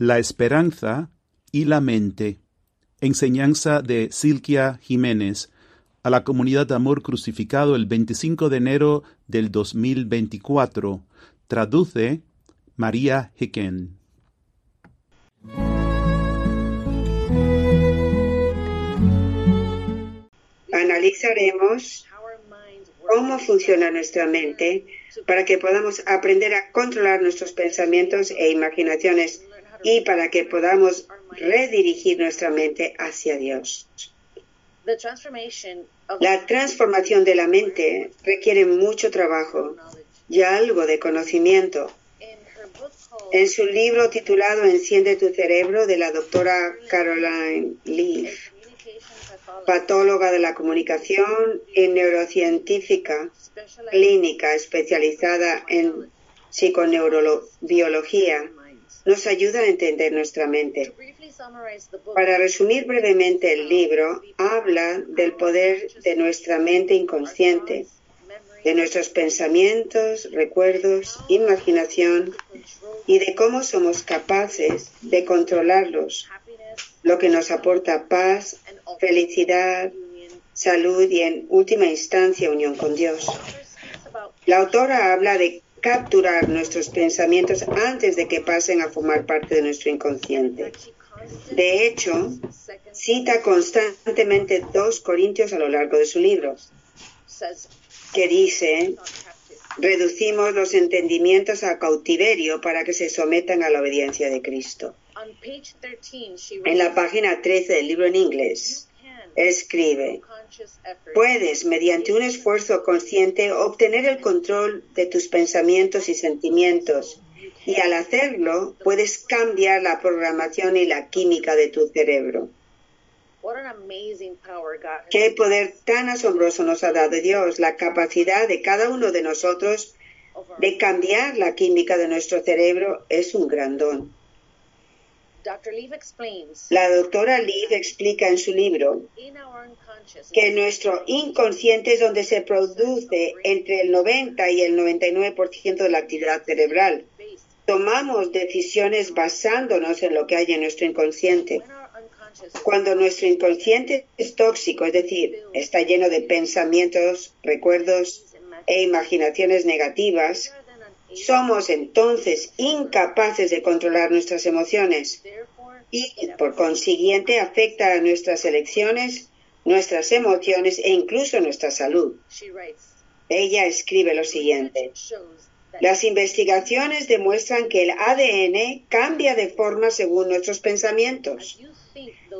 La esperanza y la mente. Enseñanza de Silquia Jiménez a la comunidad de Amor Crucificado el 25 de enero del 2024. Traduce María Hicken. Analizaremos cómo funciona nuestra mente para que podamos aprender a controlar nuestros pensamientos e imaginaciones y para que podamos redirigir nuestra mente hacia Dios. La transformación de la mente requiere mucho trabajo y algo de conocimiento. En su libro titulado Enciende tu cerebro de la doctora Caroline Leaf, patóloga de la comunicación y neurocientífica clínica especializada en psiconeurobiología, nos ayuda a entender nuestra mente. Para resumir brevemente el libro, habla del poder de nuestra mente inconsciente, de nuestros pensamientos, recuerdos, imaginación y de cómo somos capaces de controlarlos, lo que nos aporta paz, felicidad, salud y en última instancia unión con Dios. La autora habla de capturar nuestros pensamientos antes de que pasen a formar parte de nuestro inconsciente. De hecho, cita constantemente dos Corintios a lo largo de su libro, que dice, reducimos los entendimientos a cautiverio para que se sometan a la obediencia de Cristo. En la página 13 del libro en inglés, escribe, puedes, mediante un esfuerzo consciente, obtener el control de tus pensamientos y sentimientos. Y al hacerlo, puedes cambiar la programación y la química de tu cerebro. Qué poder tan asombroso nos ha dado Dios, la capacidad de cada uno de nosotros de cambiar la química de nuestro cerebro es un gran don. La doctora Leaf explica en su libro que nuestro inconsciente es donde se produce entre el 90 y el 99% de la actividad cerebral. Tomamos decisiones basándonos en lo que hay en nuestro inconsciente. Cuando nuestro inconsciente es tóxico, es decir, está lleno de pensamientos, recuerdos e imaginaciones negativas, somos entonces incapaces de controlar nuestras emociones y por consiguiente afecta a nuestras elecciones, nuestras emociones e incluso nuestra salud. Ella escribe lo siguiente. Las investigaciones demuestran que el ADN cambia de forma según nuestros pensamientos.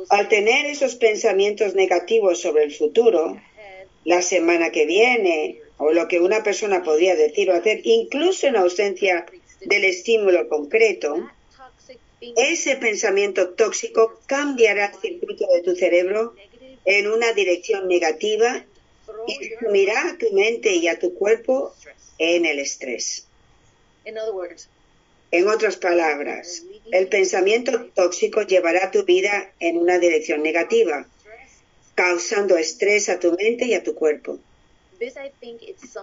Al tener esos pensamientos negativos sobre el futuro, la semana que viene, o lo que una persona podría decir o hacer, incluso en ausencia del estímulo concreto, ese pensamiento tóxico cambiará el circuito de tu cerebro en una dirección negativa y sumirá a tu mente y a tu cuerpo en el estrés. En otras palabras, el pensamiento tóxico llevará tu vida en una dirección negativa, causando estrés a tu mente y a tu cuerpo.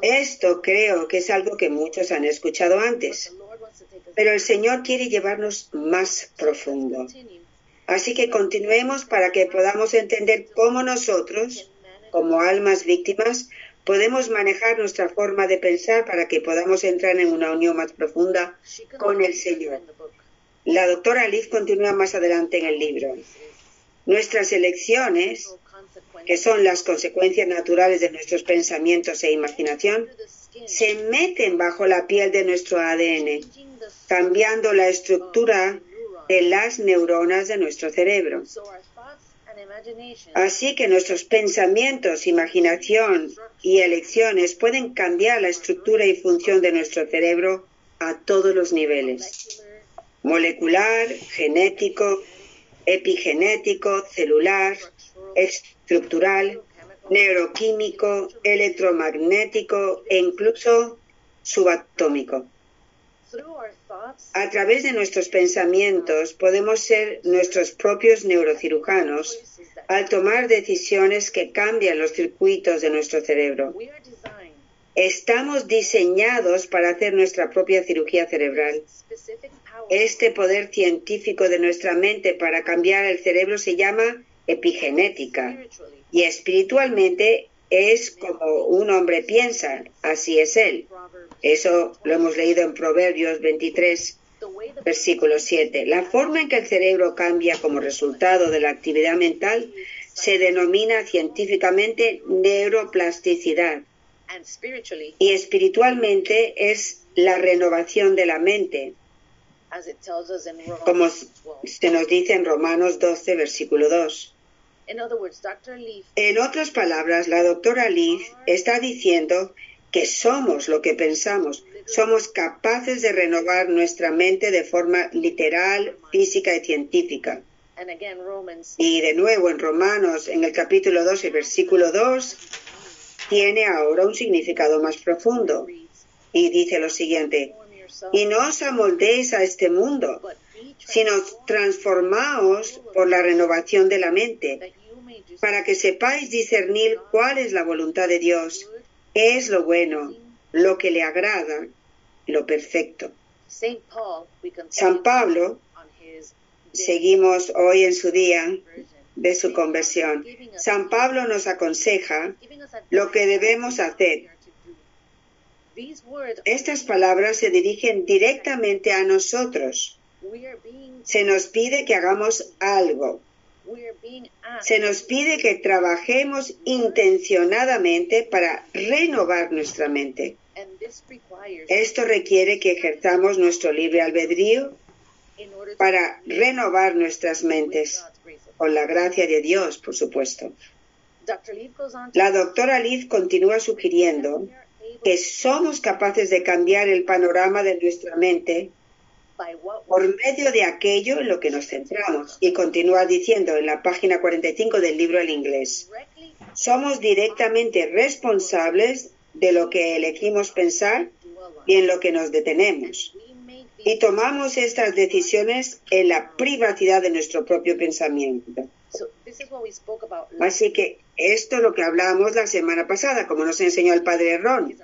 Esto creo que es algo que muchos han escuchado antes, pero el Señor quiere llevarnos más profundo. Así que continuemos para que podamos entender cómo nosotros, como almas víctimas, podemos manejar nuestra forma de pensar para que podamos entrar en una unión más profunda con el Señor. La doctora Liz continúa más adelante en el libro. Nuestras elecciones que son las consecuencias naturales de nuestros pensamientos e imaginación, se meten bajo la piel de nuestro ADN, cambiando la estructura de las neuronas de nuestro cerebro. Así que nuestros pensamientos, imaginación y elecciones pueden cambiar la estructura y función de nuestro cerebro a todos los niveles. Molecular, genético, epigenético, celular, estructural, neuroquímico, electromagnético e incluso subatómico. A través de nuestros pensamientos podemos ser nuestros propios neurocirujanos al tomar decisiones que cambian los circuitos de nuestro cerebro. Estamos diseñados para hacer nuestra propia cirugía cerebral Este poder científico de nuestra mente para cambiar el cerebro se llama epigenética y espiritualmente es como un hombre piensa, así es él. Eso lo hemos leído en Proverbios 23, versículo 7. La forma en que el cerebro cambia como resultado de la actividad mental se denomina científicamente neuroplasticidad y espiritualmente es la renovación de la mente, como se nos dice en Romanos 12, versículo 2. En otras palabras, la doctora Leaf está diciendo que somos lo que pensamos, somos capaces de renovar nuestra mente de forma literal, física y científica. Y de nuevo en Romanos, en el capítulo 2 y versículo 2, tiene ahora un significado más profundo. Y dice lo siguiente, y no os amoldéis a este mundo, sino transformaos por la renovación de la mente, para que sepáis discernir cuál es la voluntad de Dios, qué es lo bueno, lo que le agrada, lo perfecto. San Pablo, seguimos hoy en su día de su conversión. San Pablo nos aconseja lo que debemos hacer. Estas palabras se dirigen directamente a nosotros. Se nos pide que hagamos algo. Se nos pide que trabajemos intencionadamente para renovar nuestra mente. Esto requiere que ejerzamos nuestro libre albedrío para renovar nuestras mentes, con la gracia de Dios, por supuesto. La doctora Liv continúa sugiriendo que somos capaces de cambiar el panorama de nuestra mente por medio de aquello en lo que nos centramos. Y continúa diciendo en la página 45 del libro al inglés, somos directamente responsables de lo que elegimos pensar y en lo que nos detenemos. Y tomamos estas decisiones en la privacidad de nuestro propio pensamiento. Así que esto es lo que hablábamos la semana pasada, como nos enseñó el padre Ron.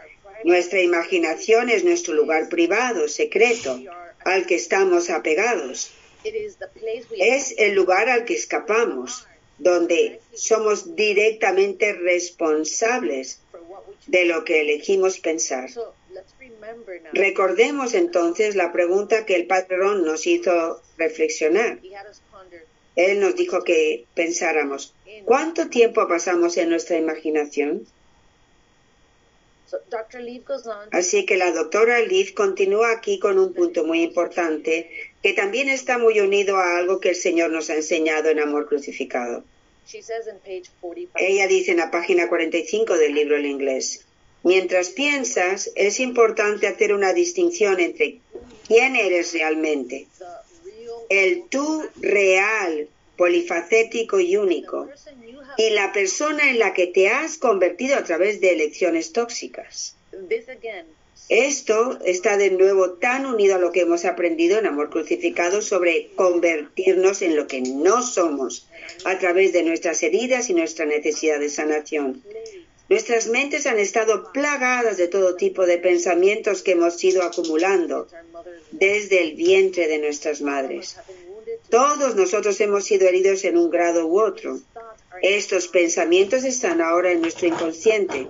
Nuestra imaginación es nuestro lugar privado, secreto, al que estamos apegados. Es el lugar al que escapamos, donde somos directamente responsables de lo que elegimos pensar. Recordemos entonces la pregunta que el padre Ron nos hizo reflexionar. Él nos dijo que pensáramos, ¿cuánto tiempo pasamos en nuestra imaginación? Así que la doctora Leaf continúa aquí con un punto muy importante que también está muy unido a algo que el Señor nos ha enseñado en Amor Crucificado. Ella dice en la página 45 del libro en inglés, mientras piensas, es importante hacer una distinción entre quién eres realmente, el tú real, polifacético y único, y la persona en la que te has convertido a través de elecciones tóxicas. Esto está de nuevo tan unido a lo que hemos aprendido en Amor Crucificado sobre convertirnos en lo que no somos a través de nuestras heridas y nuestra necesidad de sanación. Nuestras mentes han estado plagadas de todo tipo de pensamientos que hemos ido acumulando desde el vientre de nuestras madres. Todos nosotros hemos sido heridos en un grado u otro. Estos pensamientos están ahora en nuestro inconsciente.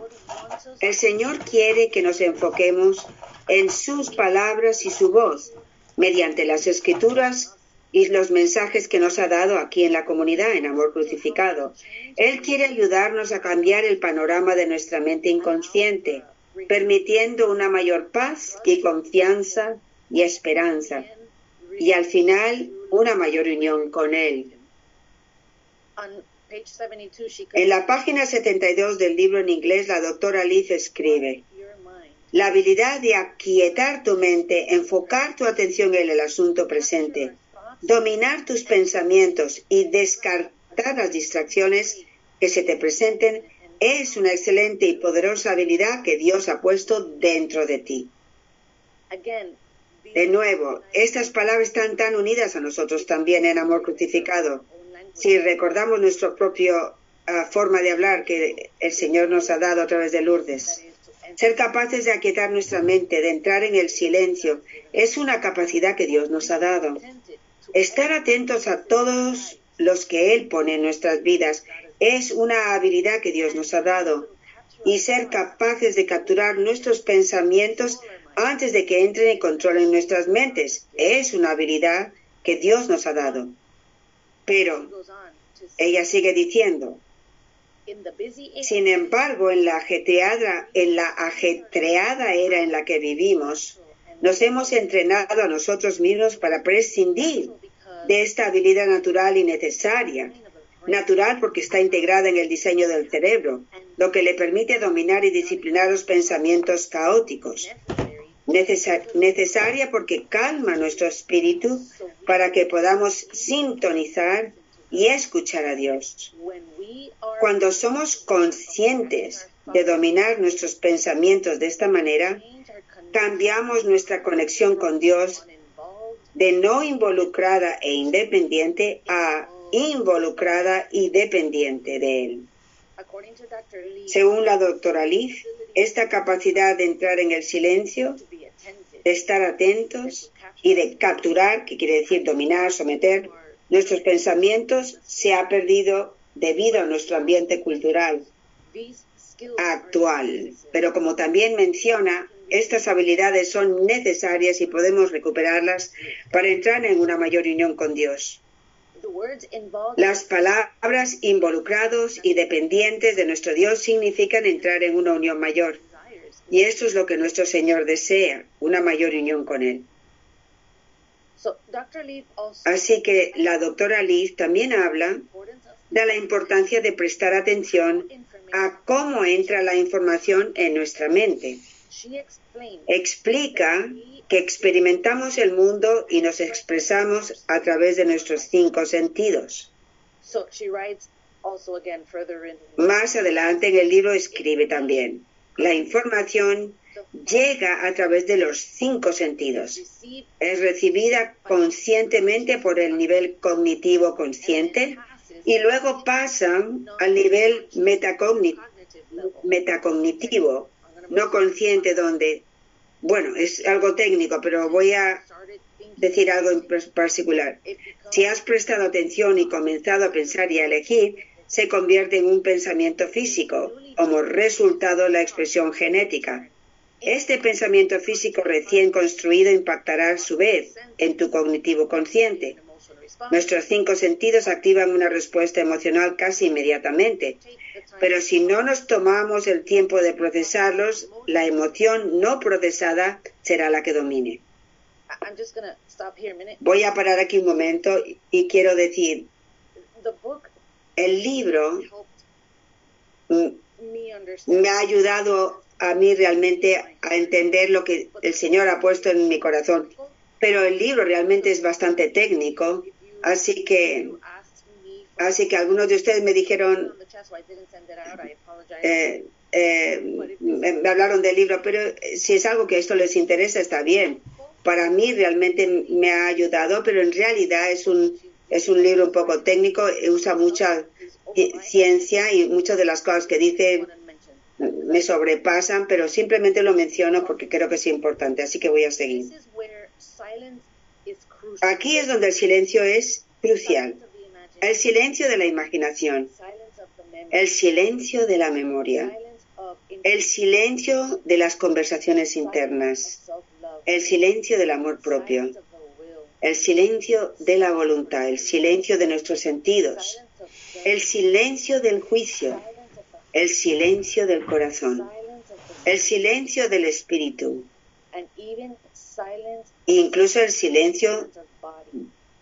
El Señor quiere que nos enfoquemos en sus palabras y su voz, mediante las escrituras y los mensajes que nos ha dado aquí en la comunidad en Amor Crucificado. Él quiere ayudarnos a cambiar el panorama de nuestra mente inconsciente, permitiendo una mayor paz y confianza y esperanza, y al final una mayor unión con Él. En la página 72 del libro en inglés, la doctora Leaf escribe, la habilidad de aquietar tu mente, enfocar tu atención en el asunto presente, dominar tus pensamientos y descartar las distracciones que se te presenten es una excelente y poderosa habilidad que Dios ha puesto dentro de ti. De nuevo, estas palabras están tan unidas a nosotros también en amor crucificado si recordamos nuestra propia ah, forma de hablar que el Señor nos ha dado a través de Lourdes, Ser capaces de aquietar nuestra mente, de entrar en el silencio, es una capacidad que Dios nos ha dado. Estar atentos a todos los que Él pone en nuestras vidas es una habilidad que Dios nos ha dado. Y ser capaces de capturar nuestros pensamientos antes de que entren y controlen nuestras mentes es una habilidad que Dios nos ha dado. Pero ella sigue diciendo, sin embargo, en la ajetreada, en la ajetreada era en la que vivimos, nos hemos entrenado a nosotros mismos para prescindir de esta habilidad natural y necesaria. Natural porque está integrada en el diseño del cerebro, lo que le permite dominar y disciplinar los pensamientos caóticos. Necesaria porque calma nuestro espíritu para que podamos sintonizar y escuchar a Dios. Cuando somos conscientes de dominar nuestros pensamientos de esta manera, cambiamos nuestra conexión con Dios de no involucrada e independiente a involucrada y dependiente de Él. Según la doctora Leaf, esta capacidad de entrar en el silencio, de estar atentos y de capturar, que quiere decir dominar, someter, nuestros pensamientos se ha perdido debido a nuestro ambiente cultural actual. Pero como también menciona, estas habilidades son necesarias y podemos recuperarlas para entrar en una mayor unión con Dios. Las palabras involucrados y dependientes de nuestro Dios significan entrar en una unión mayor. Y esto es lo que nuestro Señor desea, una mayor unión con Él. Así que la doctora Liz también habla de la importancia de prestar atención a cómo entra la información en nuestra mente. Explica que experimentamos el mundo y nos expresamos a través de nuestros cinco sentidos. Más adelante en el libro escribe también, la información llega a través de los cinco sentidos. Es recibida conscientemente por el nivel cognitivo consciente y luego pasa al nivel metacognitivo, no consciente, donde, bueno, es algo técnico, pero voy a decir algo en particular. Si has prestado atención y comenzado a pensar y a elegir, se convierte en un pensamiento físico, como resultado de la expresión genética. Este pensamiento físico recién construido impactará a su vez en tu cognitivo consciente. Nuestros cinco sentidos activan una respuesta emocional casi inmediatamente, pero si no nos tomamos el tiempo de procesarlos, la emoción no procesada será la que domine. Voy a parar aquí un momento y quiero decir, el libro me ha ayudado a mí realmente a entender lo que el Señor ha puesto en mi corazón. Pero el libro realmente es bastante técnico, así que así que algunos de ustedes me dijeron eh, eh, me hablaron del libro, pero si es algo que esto les interesa está bien. Para mí realmente me ha ayudado, pero en realidad es un es un libro un poco técnico, usa mucha ciencia y muchas de las cosas que dice me sobrepasan, pero simplemente lo menciono porque creo que es importante, así que voy a seguir. Aquí es donde el silencio es crucial. El silencio de la imaginación, el silencio de la memoria, el silencio de las conversaciones internas, el silencio del amor propio, el silencio de la voluntad, el silencio de nuestros sentidos, el silencio del juicio, el silencio del corazón, el silencio del espíritu, incluso el silencio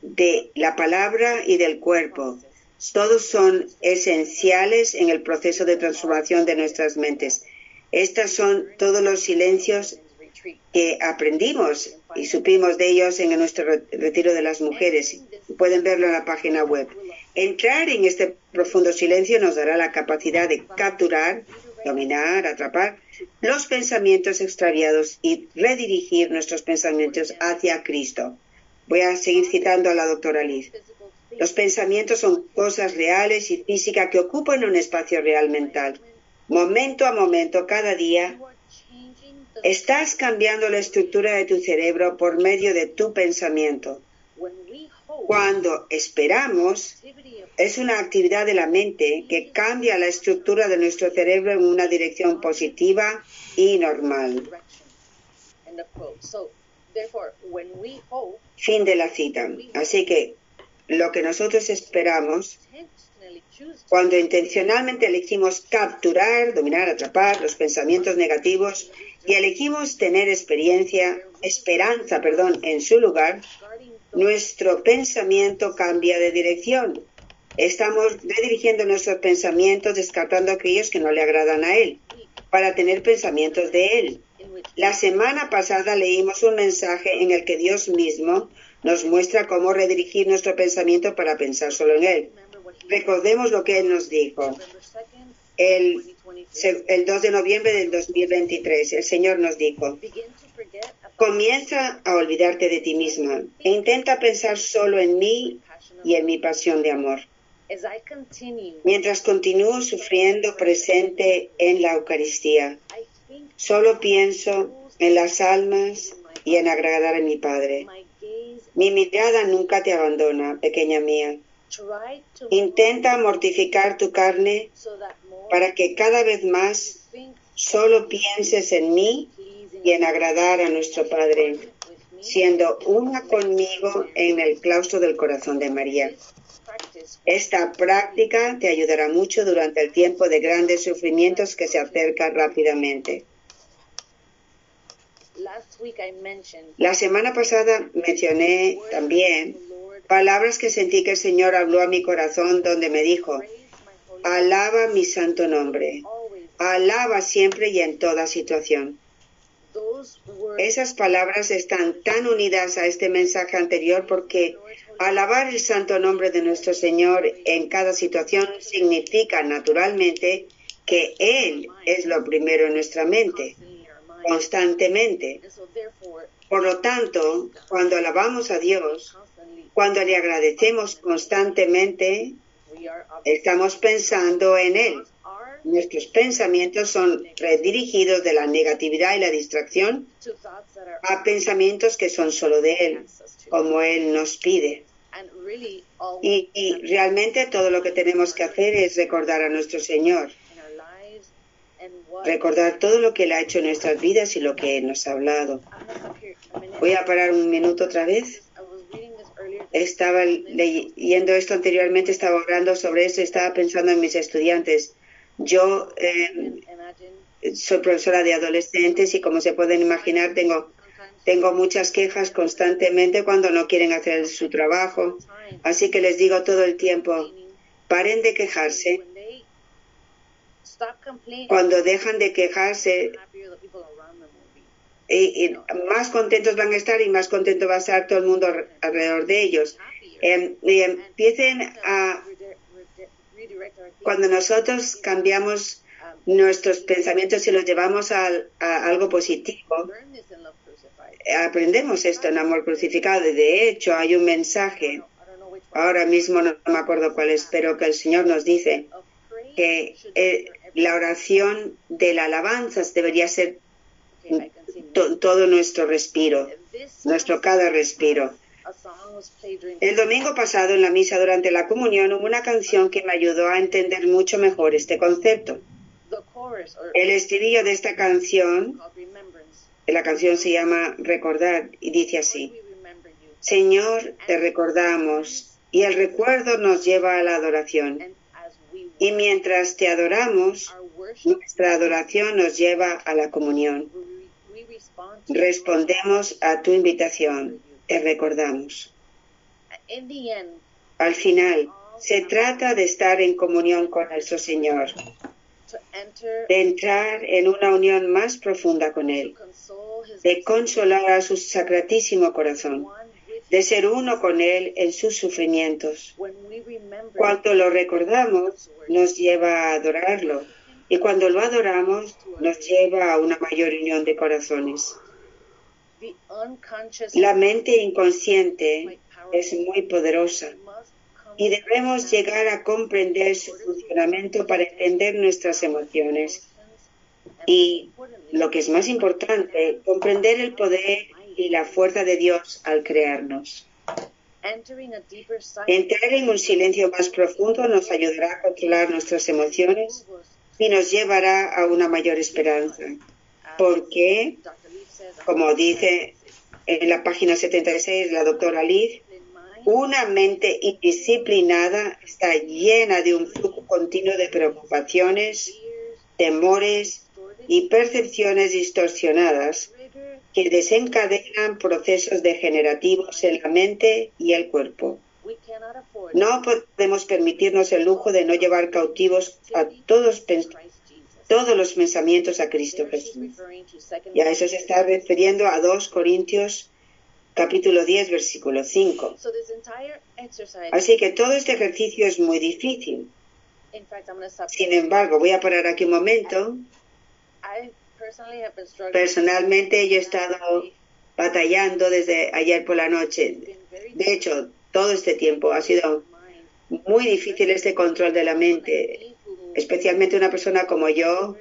de la palabra y del cuerpo. Todos son esenciales en el proceso de transformación de nuestras mentes. Estos son todos los silencios que aprendimos y supimos de ellos en nuestro retiro de las mujeres. Pueden verlo en la página web. Entrar en este profundo silencio nos dará la capacidad de capturar, dominar, atrapar los pensamientos extraviados y redirigir nuestros pensamientos hacia Cristo. Voy a seguir citando a la doctora Liz. Los pensamientos son cosas reales y físicas que ocupan un espacio real mental. Momento a momento, cada día, Estás cambiando la estructura de tu cerebro por medio de tu pensamiento. Cuando esperamos, es una actividad de la mente que cambia la estructura de nuestro cerebro en una dirección positiva y normal. Fin de la cita. Así que lo que nosotros esperamos, cuando intencionalmente elegimos capturar, dominar, atrapar los pensamientos negativos y elegimos tener experiencia, esperanza, perdón, en su lugar, nuestro pensamiento cambia de dirección. Estamos redirigiendo nuestros pensamientos descartando aquellos que no le agradan a Él, para tener pensamientos de Él. La semana pasada leímos un mensaje en el que Dios mismo nos muestra cómo redirigir nuestro pensamiento para pensar solo en Él. Recordemos lo que Él nos dijo. El, el 2 de noviembre del 2023, el Señor nos dijo, comienza a olvidarte de ti misma e intenta pensar solo en mí y en mi pasión de amor. Mientras continúo sufriendo presente en la Eucaristía, solo pienso en las almas y en agradar a mi Padre. Mi mirada nunca te abandona, pequeña mía. Intenta mortificar tu carne para que cada vez más solo pienses en mí y en agradar a nuestro Padre, siendo una conmigo en el claustro del corazón de María. Esta práctica te ayudará mucho durante el tiempo de grandes sufrimientos que se acerca rápidamente. La semana pasada mencioné también palabras que sentí que el Señor habló a mi corazón donde me dijo, alaba mi santo nombre, alaba siempre y en toda situación. Esas palabras están tan unidas a este mensaje anterior porque Alabar el santo nombre de nuestro Señor en cada situación significa naturalmente que Él es lo primero en nuestra mente, constantemente. Por lo tanto, cuando alabamos a Dios, cuando le agradecemos constantemente, estamos pensando en Él. Nuestros pensamientos son redirigidos de la negatividad y la distracción a pensamientos que son solo de Él, como Él nos pide. Y, realmente todo lo que tenemos que hacer es recordar a nuestro Señor, recordar todo lo que Él ha hecho en nuestras vidas y lo que Él nos ha hablado. Voy a parar un minuto otra vez. Estaba leyendo esto anteriormente, estaba hablando sobre eso, estaba pensando en mis estudiantes. Yo eh, soy profesora de adolescentes y como se pueden imaginar tengo tengo muchas quejas constantemente cuando no quieren hacer su trabajo, así que les digo todo el tiempo, paren de quejarse. Cuando dejan de quejarse, y, más contentos van a estar y más contento va a estar todo el mundo alrededor de ellos. Em, empiecen a... Cuando nosotros cambiamos nuestros pensamientos y los llevamos a algo positivo, aprendemos esto en Amor Crucificado. De hecho, hay un mensaje, ahora mismo no me acuerdo cuál es, pero que el Señor nos dice que eh, la oración de la alabanza debería ser todo nuestro respiro, nuestro cada respiro. El domingo pasado en la misa durante la comunión hubo una canción que me ayudó a entender mucho mejor este concepto. El estribillo de esta canción la canción se llama Recordar y dice así, Señor, te recordamos y el recuerdo nos lleva a la adoración. Y mientras te adoramos, nuestra adoración nos lleva a la comunión. Respondemos a tu invitación, te recordamos. Al final, se trata de estar en comunión con nuestro Señor, de entrar en una unión más profunda con Él, de consolar a su sacratísimo corazón, de ser uno con Él en sus sufrimientos. Cuando lo recordamos, nos lleva a adorarlo, y cuando lo adoramos, nos lleva a una mayor unión de corazones. La mente inconsciente es muy poderosa y debemos llegar a comprender su funcionamiento para entender nuestras emociones Y lo que es más importante, comprender el poder y la fuerza de Dios al crearnos. Entrar en un silencio más profundo nos ayudará a controlar nuestras emociones y nos llevará a una mayor esperanza. Porque, como dice en la página 76 la doctora Liz, una mente indisciplinada está llena de un flujo continuo de preocupaciones, temores y percepciones distorsionadas que desencadenan procesos degenerativos en la mente y el cuerpo. No podemos permitirnos el lujo de no llevar cautivos a todos, todos los pensamientos a Cristo Jesús. Y a eso se está refiriendo a 2 Corintios capítulo 10, versículo 5. Así que todo este ejercicio es muy difícil. Sin embargo, voy a parar aquí un momento. Personalmente yo he estado batallando desde ayer por la noche. De hecho, todo este tiempo ha sido muy difícil este control de la mente, especialmente una persona como yo,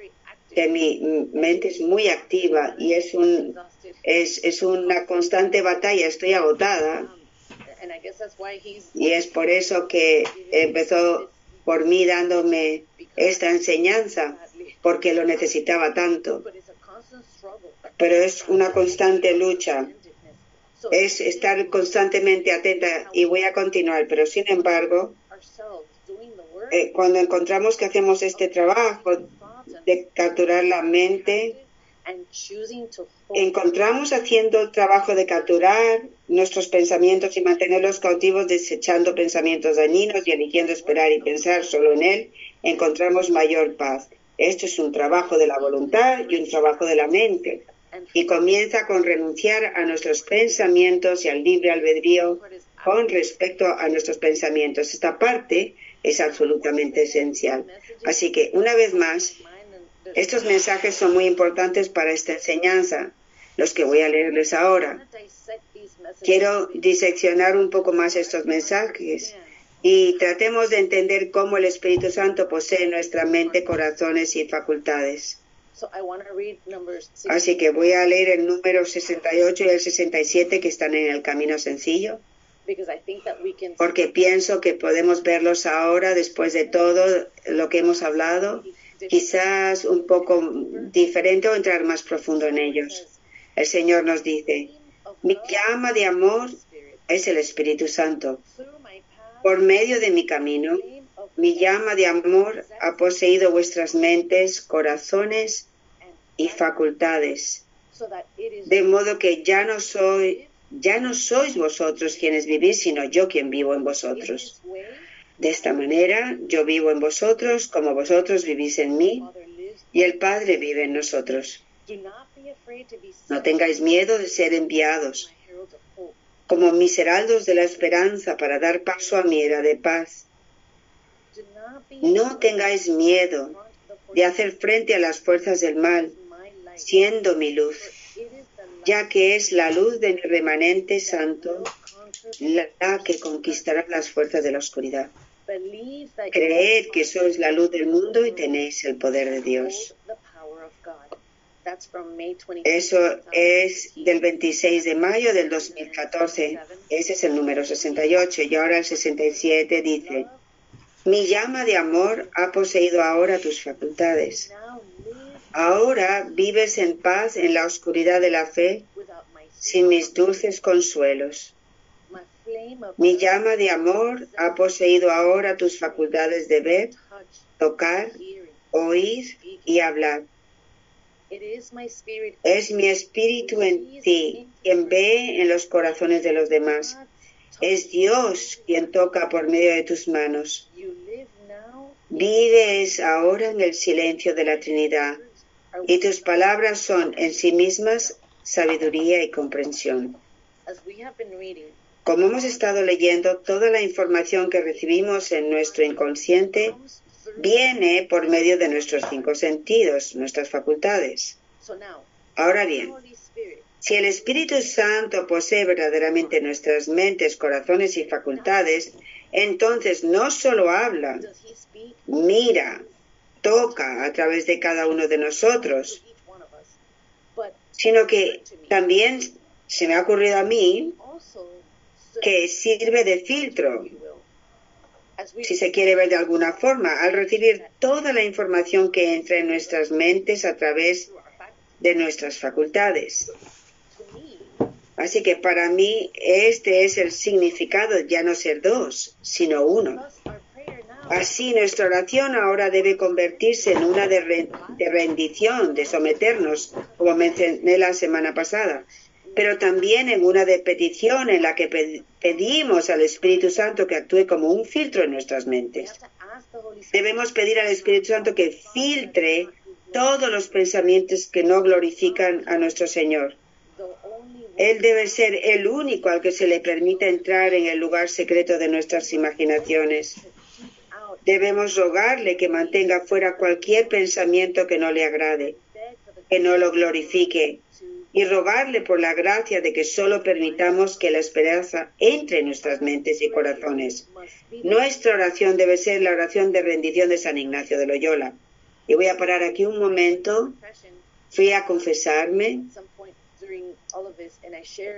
que mi mente es muy activa y es un es, es una constante batalla, estoy agotada. Y es por eso que empezó por mí dándome esta enseñanza, porque lo necesitaba tanto. Pero es una constante lucha, es estar constantemente atenta y voy a continuar, pero sin embargo, eh, cuando encontramos que hacemos este trabajo de capturar la mente, encontramos haciendo el trabajo de capturar nuestros pensamientos y mantenerlos cautivos, desechando pensamientos dañinos y eligiendo esperar y pensar solo en él, encontramos mayor paz. Esto es un trabajo de la voluntad y un trabajo de la mente. Y comienza con renunciar a nuestros pensamientos y al libre albedrío con respecto a nuestros pensamientos. Esta parte es absolutamente esencial. Así que, una vez más, estos mensajes son muy importantes para esta enseñanza, los que voy a leerles ahora. Quiero diseccionar un poco más estos mensajes y tratemos de entender cómo el Espíritu Santo posee nuestra mente, corazones y facultades. Así que voy a leer el número 68 y el 67 que están en el camino sencillo, porque pienso que podemos verlos ahora después de todo lo que hemos hablado quizás un poco diferente o entrar más profundo en ellos. El Señor nos dice, mi llama de amor es el Espíritu Santo. Por medio de mi camino, mi llama de amor ha poseído vuestras mentes, corazones y facultades, de modo que ya no soy, ya no sois vosotros quienes vivís, sino yo quien vivo en vosotros. De esta manera yo vivo en vosotros como vosotros vivís en mí y el Padre vive en nosotros. No tengáis miedo de ser enviados como miseraldos de la esperanza para dar paso a mi era de paz. No tengáis miedo de hacer frente a las fuerzas del mal, siendo mi luz, ya que es la luz de mi remanente santo la que conquistará las fuerzas de la oscuridad. Creed que sois la luz del mundo y tenéis el poder de Dios. Eso es del 26 de mayo del 2014. Ese es el número 68. Y ahora el 67 dice, mi llama de amor ha poseído ahora tus facultades. Ahora vives en paz en la oscuridad de la fe sin mis dulces consuelos. Mi llama de amor ha poseído ahora tus facultades de ver, tocar, oír y hablar. Es mi espíritu en ti, quien ve en los corazones de los demás. Es Dios quien toca por medio de tus manos. Vives ahora en el silencio de la Trinidad y tus palabras son en sí mismas sabiduría y comprensión. Como hemos estado leyendo, toda la información que recibimos en nuestro inconsciente viene por medio de nuestros cinco sentidos, nuestras facultades. Ahora bien, si el Espíritu Santo posee verdaderamente nuestras mentes, corazones y facultades, entonces no solo habla, mira toca a través de cada uno de nosotros, sino que también se me ha ocurrido a mí que sirve de filtro, si se quiere ver de alguna forma, al recibir toda la información que entra en nuestras mentes a través de nuestras facultades. Así que para mí este es el significado ya no ser dos, sino uno. Así nuestra oración ahora debe convertirse en una de, rendición, de someternos, como mencioné la semana pasada, pero también en una de petición en la que pedimos al Espíritu Santo que actúe como un filtro en nuestras mentes. Debemos pedir al Espíritu Santo que filtre todos los pensamientos que no glorifican a nuestro Señor. Él debe ser el único al que se le permita entrar en el lugar secreto de nuestras imaginaciones. Debemos rogarle que mantenga fuera cualquier pensamiento que no le agrade, que no lo glorifique, y rogarle por la gracia de que solo permitamos que la esperanza entre en nuestras mentes y corazones. Nuestra oración debe ser la oración de rendición de San Ignacio de Loyola. Y voy a parar aquí un momento. Fui a confesarme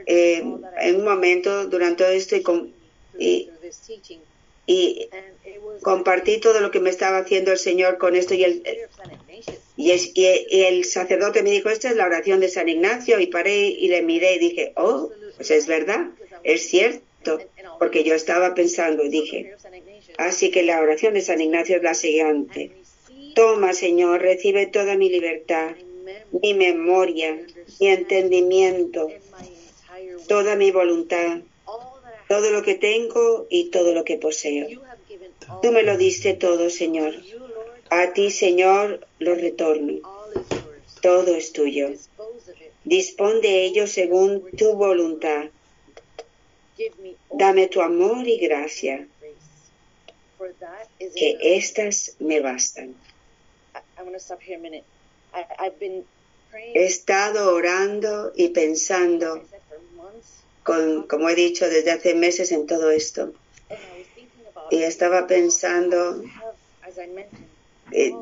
eh, en un momento durante todo esto y, compartí todo lo que me estaba haciendo el Señor con esto y el, y, el sacerdote me dijo, esta es la oración de San Ignacio y paré y le miré y dije, oh, pues es verdad, es cierto, porque yo estaba pensando y dije, así que la oración de San Ignacio es la siguiente. Toma, Señor, recibe toda mi libertad, mi memoria, mi entendimiento, toda mi voluntad, todo lo que tengo y todo lo que poseo. Tú me lo diste todo, Señor. A ti, Señor, lo retorno. Todo es tuyo. Dispón de ello según tu voluntad. Dame tu amor y gracia, que éstas me bastan. He estado orando y pensando como he dicho desde hace meses en todo esto. Y estaba pensando, eh,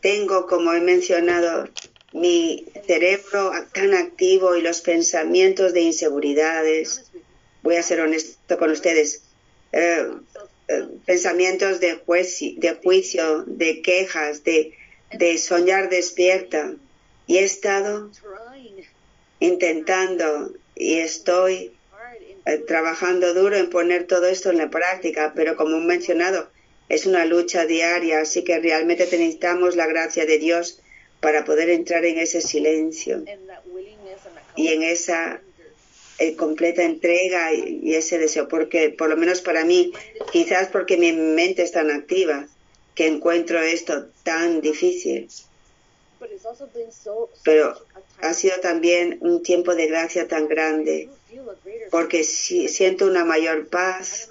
tengo, como he mencionado, mi cerebro tan activo y los pensamientos de inseguridades. Voy a ser honesto con ustedes. Eh, eh, pensamientos de, de juicio, de quejas, de, de soñar despierta. Y he estado intentando y estoy trabajando duro en poner todo esto en la práctica, pero como he mencionado, es una lucha diaria, así que realmente necesitamos la gracia de Dios para poder entrar en ese silencio y en esa eh, completa entrega y, ese deseo, porque por lo menos para mí, quizás porque mi mente es tan activa, que encuentro esto tan difícil. Pero ha sido también un tiempo de gracia tan grande porque siento una mayor paz,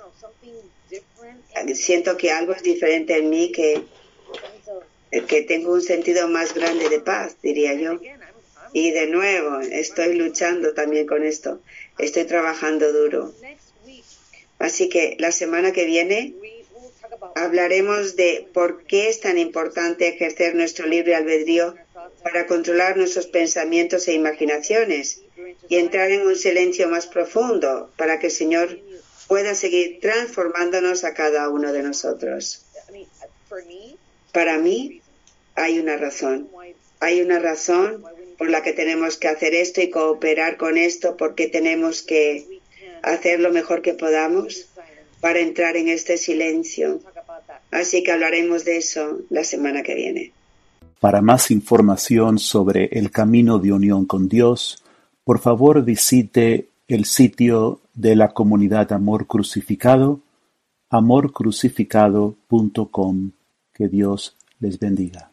siento que algo es diferente en mí, que, que tengo un sentido más grande de paz, diría yo. Y de nuevo, estoy luchando también con esto, estoy trabajando duro. Así que la semana que viene hablaremos de por qué es tan importante ejercer nuestro libre albedrío para controlar nuestros pensamientos e imaginaciones y entrar en un silencio más profundo para que el Señor pueda seguir transformándonos a cada uno de nosotros. Para mí hay una razón. Hay una razón por la que tenemos que hacer esto y cooperar con esto porque tenemos que hacer lo mejor que podamos para entrar en este silencio. Así que hablaremos de eso la semana que viene. Para más información sobre el camino de unión con Dios, por favor visite el sitio de la comunidad Amor Crucificado, amorcrucificado.com. Que Dios les bendiga.